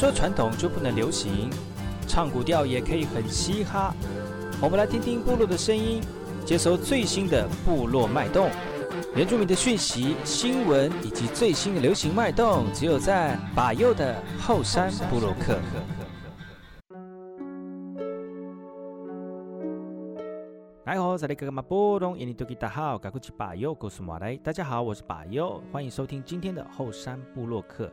说传统就不能流行，唱古调也可以很嘻哈。我们来听听部落的声音，接收最新的部落脉动、原住民的讯息、新闻以及最新的流行脉动，只有在把右的后山部落客。来好，在那个马波东印尼多吉达好，嘎古奇巴尤，古斯马来，大家好，我是巴尤，欢迎收听今天的后山部落客。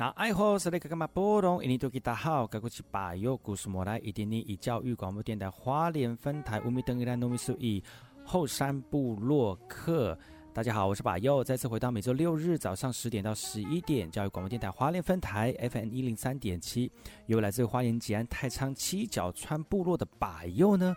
那爱好是那个干嘛波动？印尼多吉大号，该过去把右古苏莫来，一点点以教育广播电台花莲分台乌米登伊拉诺米苏伊后山部落客。大家好，我是把右，再次回到每周六日早上十点到十一点，教育广播电台花莲分台 FM 一零三点七，由来自花莲吉安太仓七角川部落的把右呢。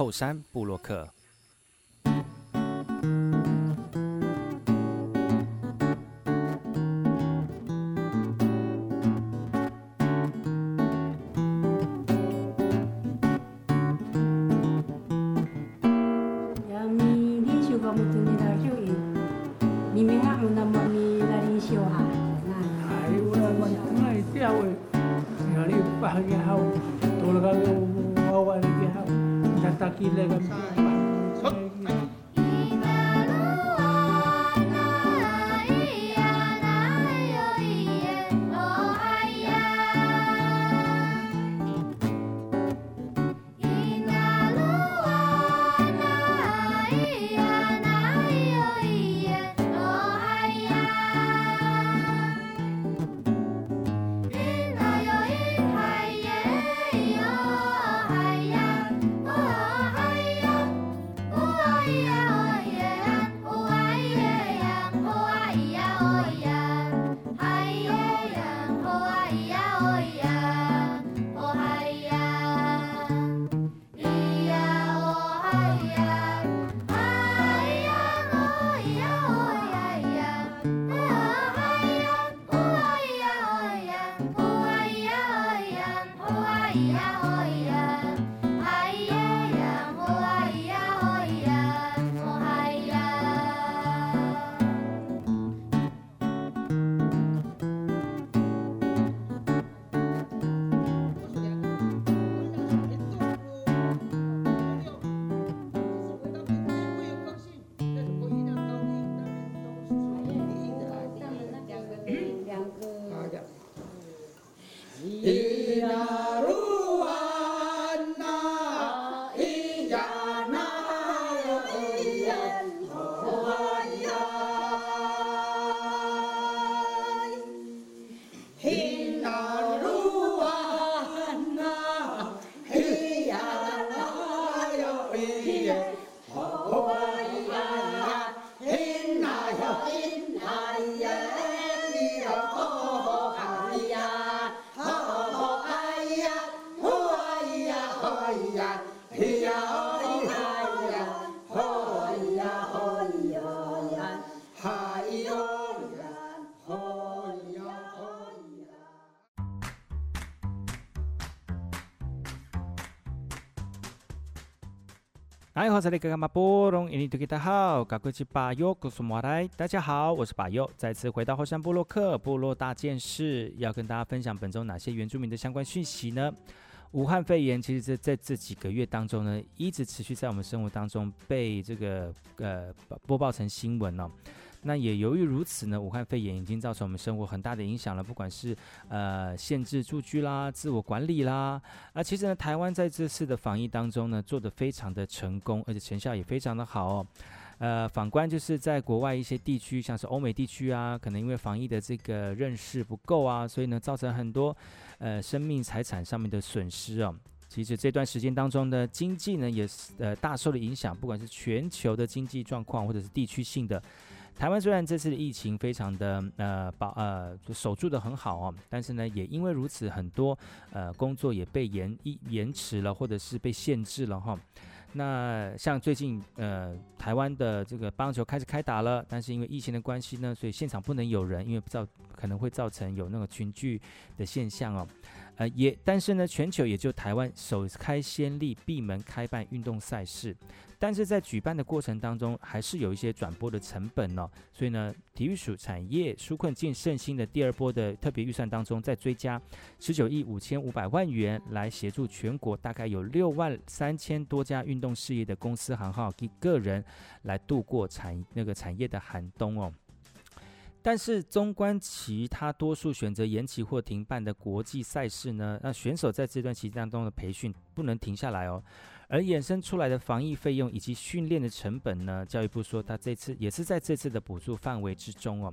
后山布洛克。部落客。大家好，大家好，我是巴尤，再次回到后山部落克部落大件事，要跟大家分享本周哪些原住民的相关讯息呢？武汉肺炎其实在在这几个月当中呢，一直持续在我们生活当中被这个呃播报成新闻哦。那也由于如此呢，武汉肺炎已经造成我们生活很大的影响了，不管是呃限制住居啦、自我管理啦，啊，其实呢，台湾在这次的防疫当中呢，做得非常的成功，而且成效也非常的好哦。呃，反观就是在国外一些地区，像是欧美地区啊，可能因为防疫的这个认识不够啊，所以呢，造成很多呃生命财产上面的损失哦。其实这段时间当中呢，经济呢也是呃大受的影响，不管是全球的经济状况，或者是地区性的。台湾虽然这次的疫情非常的呃保呃就守住得很好哦，但是呢，也因为如此，很多呃工作也被延一延迟了，或者是被限制了哈。那像最近呃台湾的这个棒球开始开打了，但是因为疫情的关系呢，所以现场不能有人，因为造可能会造成有那个群聚的现象哦。呃也但是呢，全球也就台湾首开先例闭门开办运动赛事。但是在举办的过程当中，还是有一些转播的成本哦，所以呢，体育署产业纾困建设性的第二波的特别预算当中，再追加十九亿五千五百万元来协助全国大概有六万三千多家运动事业的公司行号及个人来度过产那个产业的寒冬哦。但是，纵观其他多数选择延期或停办的国际赛事呢，那选手在这段期间当中的培训不能停下来哦。而衍生出来的防疫费用以及训练的成本呢？教育部说，他这次也是在这次的补助范围之中哦。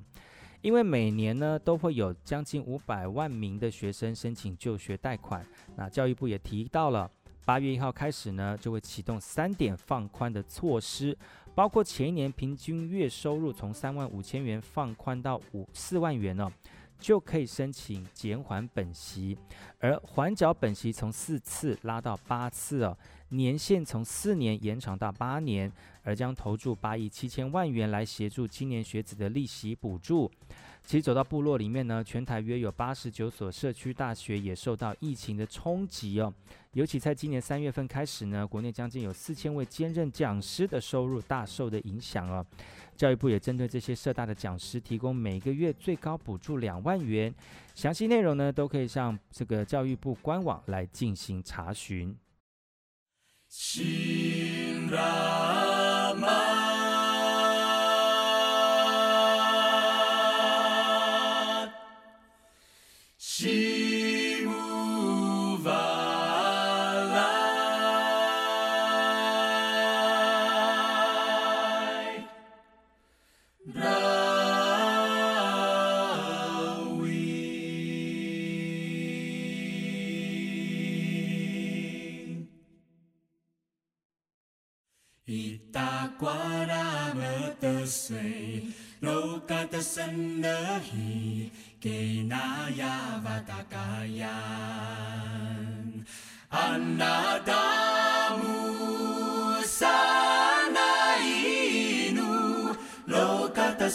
因为每年呢都会有将近五百万名的学生申请就学贷款，那教育部也提到了，八月一号开始呢就会启动三点放宽的措施，包括前一年平均月收入从三万五千元放宽到五四万元哦。就可以申请减缓本息，而缓缴本息从四次拉到八次哦，年限从四年延长到八年，而将投注八亿七千万元来协助青年学子的利息补助。其实走到部落里面呢，全台约有八十九所社区大学也受到疫情的冲击哦。尤其在今年三月份开始呢，国内将近有四千位兼任讲师的收入大受的影响哦。教育部也针对这些社大的讲师提供每个月最高补助两万元，详细内容呢都可以上这个教育部官网来进行查询。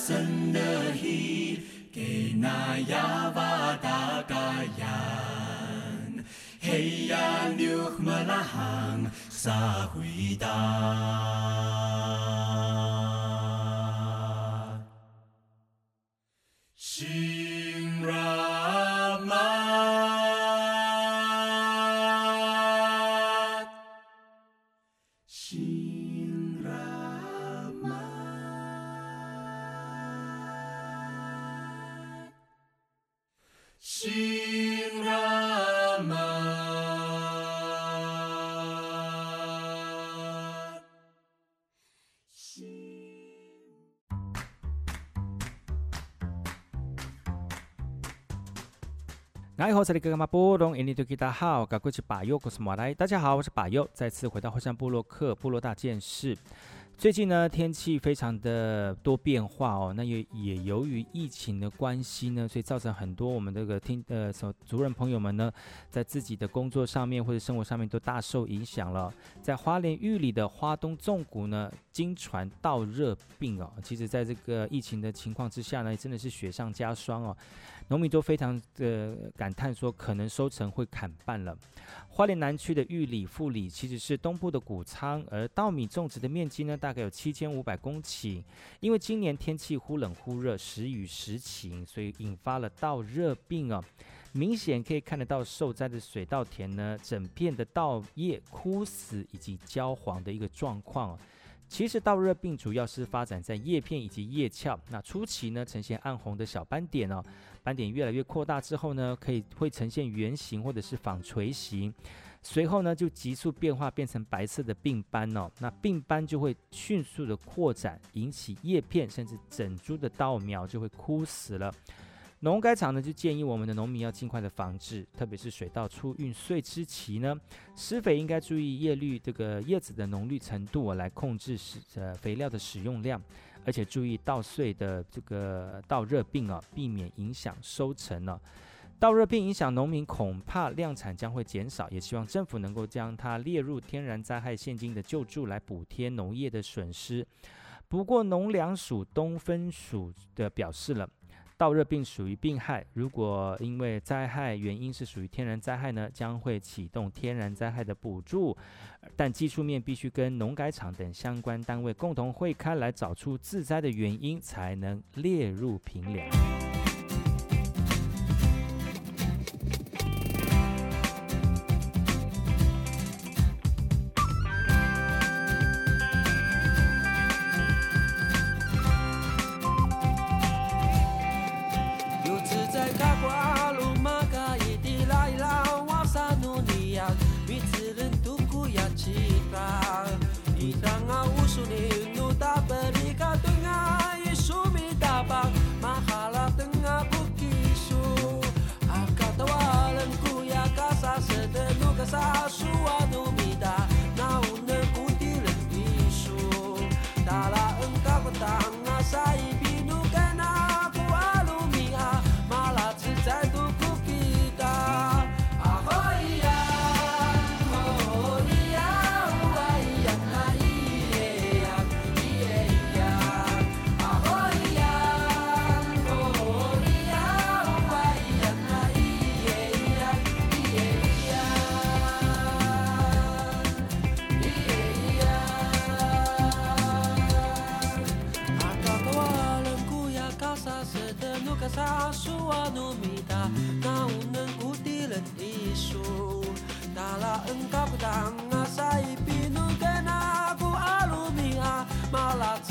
生的希给那呀哇达嘎呀，嘿呀纽么拉哈撒回达。你好，这里格玛波隆，印尼多吉达好，我是马来。大家好，我是把右，再次回到后山部落克部落大件事。最近呢，天气非常的多变化哦，那也也由于疫情的关系呢，所以造成很多我们这个听呃所族人朋友们呢，在自己的工作上面或者生活上面都大受影响了。在花莲玉里的花东纵谷呢，惊传稻热病哦，其实在这个疫情的情况之下呢，真的是雪上加霜哦。农民都非常的感叹说，可能收成会砍半了。花莲南区的玉里、富里其实是东部的谷仓，而稻米种植的面积呢，大概有七千五百公顷。因为今年天气忽冷忽热，时雨时晴，所以引发了稻热病啊。明显可以看得到受灾的水稻田呢，整片的稻叶枯死以及焦黄的一个状况。其实稻热病主要是发展在叶片以及叶鞘，那初期呢，呈现暗红的小斑点哦。斑点越来越扩大之后呢，可以会呈现圆形或者是纺锤形，随后呢就急速变化变成白色的病斑哦。那病斑就会迅速的扩展，引起叶片甚至整株的稻苗就会枯死了。农改场呢就建议我们的农民要尽快的防治，特别是水稻初孕穗之期呢，施肥应该注意叶绿这个叶子的浓绿程度哦，来控制使呃肥料的使用量。而且注意稻穗的这个稻热病啊，避免影响收成呢、啊。稻热病影响农民，恐怕量产将会减少。也希望政府能够将它列入天然灾害现金的救助，来补贴农业的损失。不过农粮署东分署的表示了。燥热病属于病害，如果因为灾害原因是属于天然灾害呢，将会启动天然灾害的补助，但技术面必须跟农改场等相关单位共同会开来找出自灾的原因，才能列入评 sa suanumita na unang kutilisul talang kaputang na sa ipinugnakan ako alumiya malas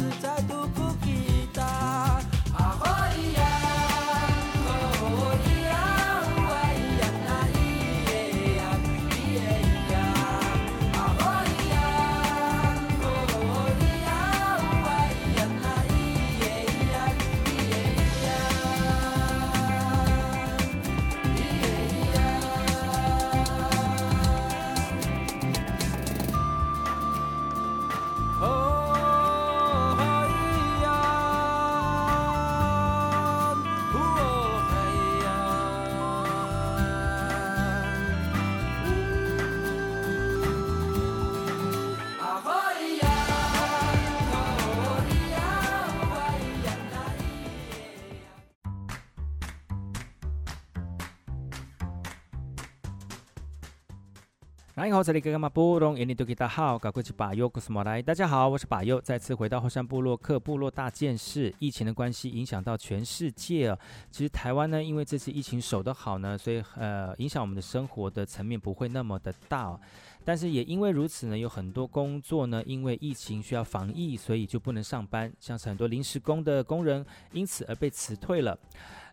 粮。你好，这里格玛波隆，印尼多吉达好，赶快去把右，我是马来。大家好，我是把右，再次回到后山部落客部落大件事。疫情的关系影响到全世界啊，其实台湾呢，因为这次疫情守得好呢，所以呃，影响我们的生活的层面不会那么的大。但是也因为如此呢，有很多工作呢，因为疫情需要防疫，所以就不能上班，像是很多临时工的工人因此而被辞退了。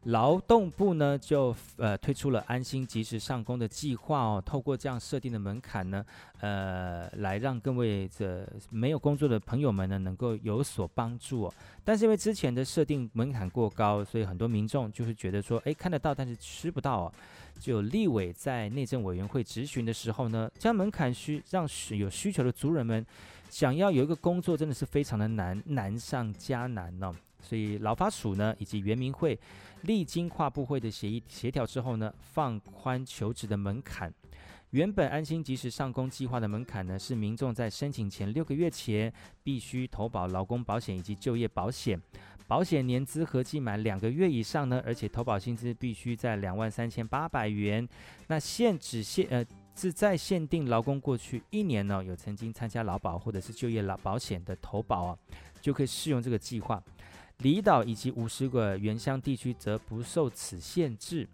劳动部呢就呃推出了安心及时上工的计划哦，透过这样设定的门槛呢，呃，来让各位这没有工作的朋友们呢能够有所帮助哦。但是因为之前的设定门槛过高，所以很多民众就是觉得说，哎，看得到但是吃不到哦。就立委在内政委员会质询的时候呢，将门槛需让有需求的族人们想要有一个工作，真的是非常的难，难上加难呢、哦。所以劳发署呢以及原民会历经跨部会的协议协调之后呢，放宽求职的门槛。原本安心及时上工计划的门槛呢，是民众在申请前六个月前必须投保劳工保险以及就业保险，保险年资合计满两个月以上呢，而且投保薪资必须在两万三千八百元。那限只限呃是在限定劳工过去一年呢有曾经参加劳保或者是就业劳保险的投保啊，就可以适用这个计划。离岛以及五十个原乡地区则不受此限制。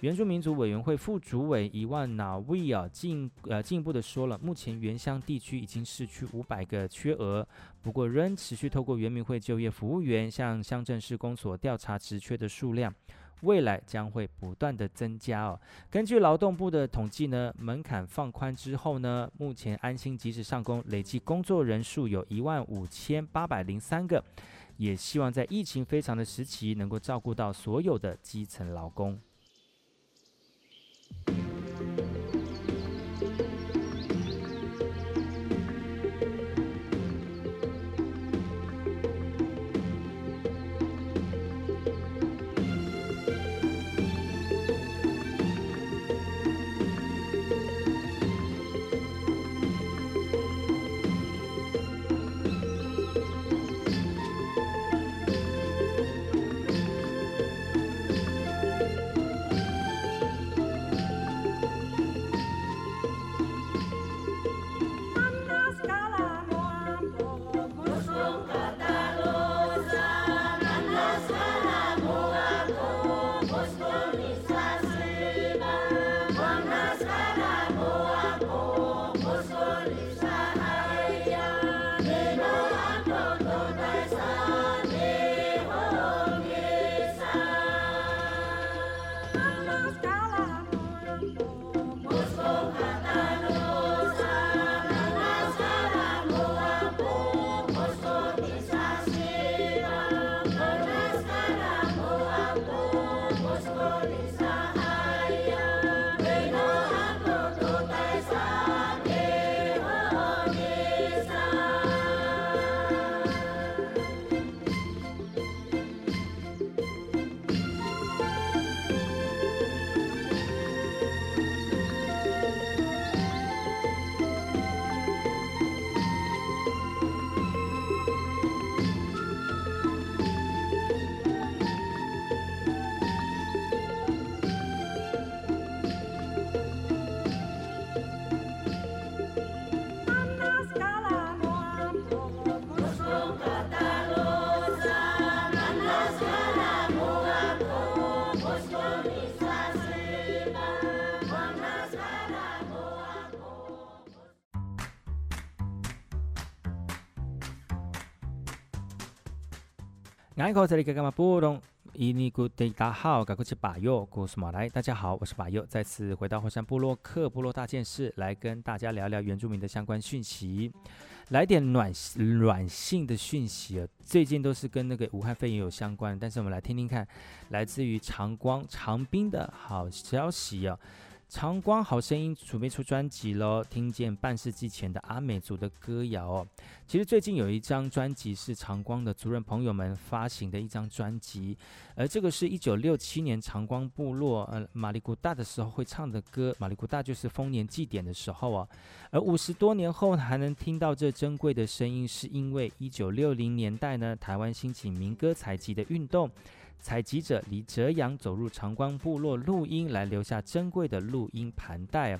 原住民族委员会副主委伊万纳威尔进呃进一步的说了，目前原乡地区已经释出五百个缺额，不过仍持续透过原民会就业服务员向乡镇市公所调查职缺的数量，未来将会不断的增加哦。根据劳动部的统计呢，门槛放宽之后呢，目前安心即时上工累计工作人数有一万五千八百零三个。也希望在疫情非常的时期，能够照顾到所有的基层劳工。爱口这里干嘛不懂？伊尼古德大号，赶快去把右，古斯马来。大家好，我是把右，再次回到后山部落克部落大件事，来跟大家聊聊原住民的相关讯息。来点暖暖性的讯息啊，最近都是跟那个武汉肺炎有相关，但是我们来听听看，来自于长光长滨的好消息啊。长光好声音准备出专辑喽！听见半世纪前的阿美族的歌谣哦。其实最近有一张专辑是长光的族人朋友们发行的一张专辑，而这个是一九六七年长光部落呃马里古大的时候会唱的歌。马里古大就是丰年祭典的时候啊。而五十多年后还能听到这珍贵的声音，是因为一九六零年代呢，台湾兴起民歌采集的运动。采集者李哲阳走入长光部落录音，来留下珍贵的录音盘带。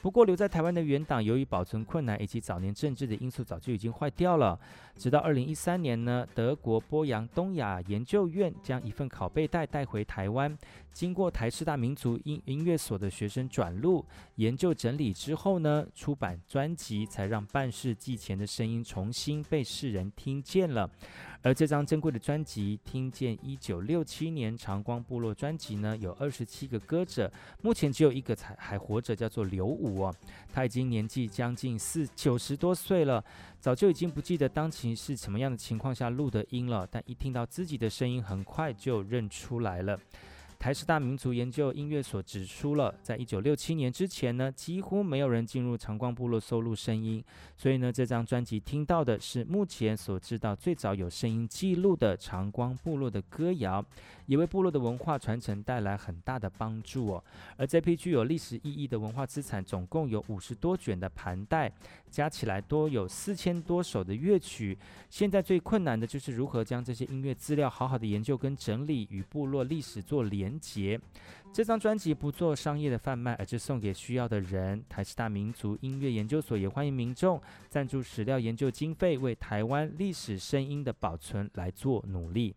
不过留在台湾的原档，由于保存困难以及早年政治的因素，早就已经坏掉了。直到二零一三年呢，德国波扬东亚研究院将一份拷贝带带回台湾，经过台师大民族音音乐所的学生转录、研究整理之后呢，出版专辑，才让半世纪前的声音重新被世人听见了。而这张珍贵的专辑《听见一九六七年长光部落》专辑呢，有二十七个歌者，目前只有一个才还活着，叫做刘武哦。他已经年纪将近四九十多岁了，早就已经不记得当时是什么样的情况下录的音了，但一听到自己的声音，很快就认出来了。台师大民族研究音乐所指出了，在一九六七年之前呢，几乎没有人进入长光部落收录声音，所以呢，这张专辑听到的是目前所知道最早有声音记录的长光部落的歌谣。也为部落的文化传承带来很大的帮助哦。而这批具有历史意义的文化资产，总共有五十多卷的盘带，加起来多有四千多首的乐曲。现在最困难的就是如何将这些音乐资料好好的研究跟整理，与部落历史做连结。这张专辑不做商业的贩卖，而是送给需要的人。台师大民族音乐研究所也欢迎民众赞助史料研究经费，为台湾历史声音的保存来做努力。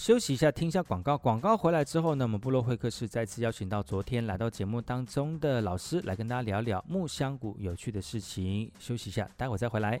休息一下，听一下广告。广告回来之后呢，我们部落会客室再次邀请到昨天来到节目当中的老师来跟大家聊聊木香谷有趣的事情。休息一下，待会再回来。